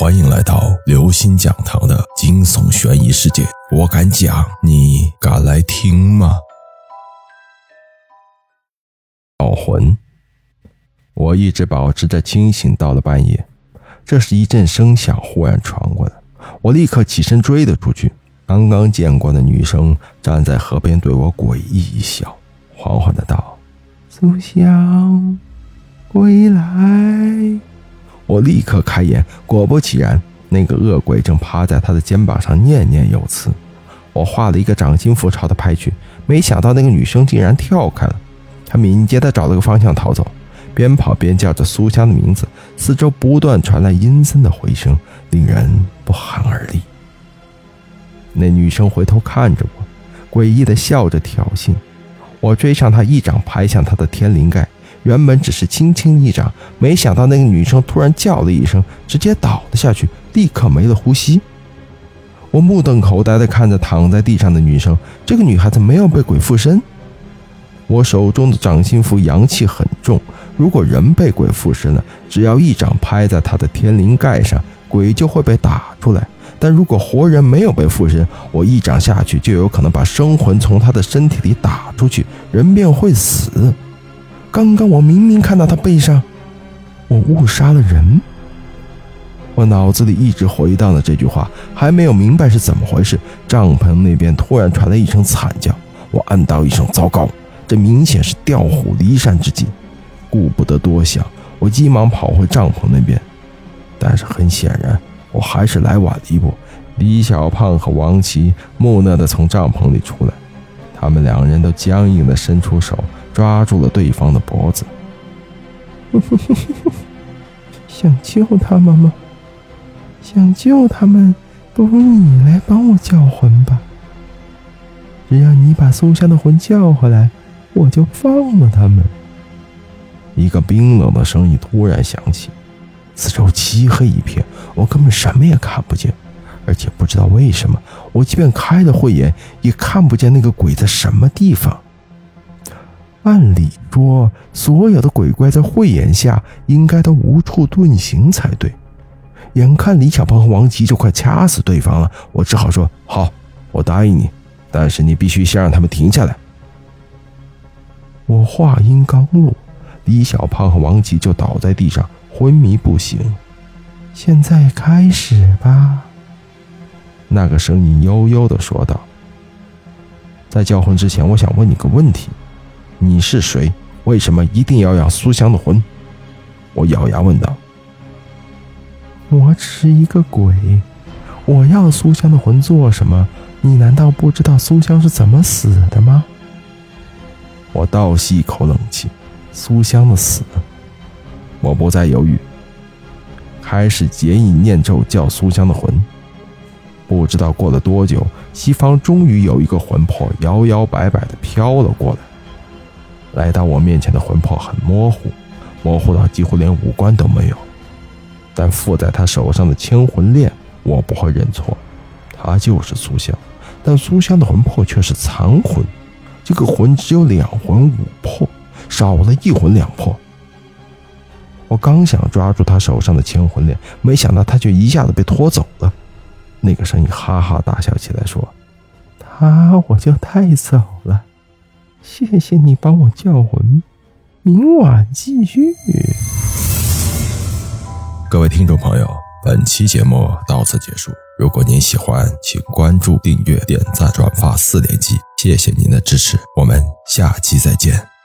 欢迎来到刘星讲堂的惊悚悬疑世界。我敢讲，你敢来听吗？招魂。我一直保持着清醒，到了半夜，这时一阵声响忽然传过来，我立刻起身追了出去。刚刚见过的女生站在河边，对我诡异一笑，缓缓的道：“苏香，归来。”我立刻开眼，果不其然，那个恶鬼正趴在他的肩膀上念念有词。我画了一个掌心符朝他拍去，没想到那个女生竟然跳开了。她敏捷地找了个方向逃走，边跑边叫着苏香的名字。四周不断传来阴森的回声，令人不寒而栗。那女生回头看着我，诡异地笑着挑衅。我追上她，一掌拍向她的天灵盖。原本只是轻轻一掌，没想到那个女生突然叫了一声，直接倒了下去，立刻没了呼吸。我目瞪口呆地看着躺在地上的女生，这个女孩子没有被鬼附身。我手中的掌心符阳气很重，如果人被鬼附身了，只要一掌拍在他的天灵盖上，鬼就会被打出来；但如果活人没有被附身，我一掌下去就有可能把生魂从他的身体里打出去，人便会死。刚刚我明明看到他背上，我误杀了人。我脑子里一直回荡着这句话，还没有明白是怎么回事。帐篷那边突然传来一声惨叫，我暗道一声糟糕，这明显是调虎离山之计。顾不得多想，我急忙跑回帐篷那边。但是很显然，我还是来晚了一步。李小胖和王琦木讷地从帐篷里出来，他们两人都僵硬地伸出手。抓住了对方的脖子，想救他们吗？想救他们，不如你来帮我叫魂吧。只要你把苏香的魂叫回来，我就放了他们。一个冰冷的声音突然响起，四周漆黑一片，我根本什么也看不见，而且不知道为什么，我即便开了慧眼，也看不见那个鬼在什么地方。按理说，所有的鬼怪在慧眼下应该都无处遁形才对。眼看李小鹏和王琦就快掐死对方了，我只好说：“好，我答应你，但是你必须先让他们停下来。”我话音刚落，李小胖和王琦就倒在地上昏迷不醒。现在开始吧，那个声音悠悠的说道。在叫魂之前，我想问你个问题。你是谁？为什么一定要要苏香的魂？我咬牙问道。我只是一个鬼，我要苏香的魂做什么？你难道不知道苏香是怎么死的吗？我倒吸一口冷气。苏香的死，我不再犹豫，开始结印念咒叫苏香的魂。不知道过了多久，西方终于有一个魂魄摇摇摆摆的飘了过来。来到我面前的魂魄很模糊，模糊到几乎连五官都没有。但附在他手上的千魂链，我不会认错，他就是苏香。但苏香的魂魄却是残魂，这个魂只有两魂五魄，少了一魂两魄。我刚想抓住他手上的千魂链，没想到他却一下子被拖走了。那个声音哈哈大笑起来，说：“他我就带走了。”谢谢你帮我叫魂，明晚继续。各位听众朋友，本期节目到此结束。如果您喜欢，请关注、订阅、点赞、转发四连击，谢谢您的支持，我们下期再见。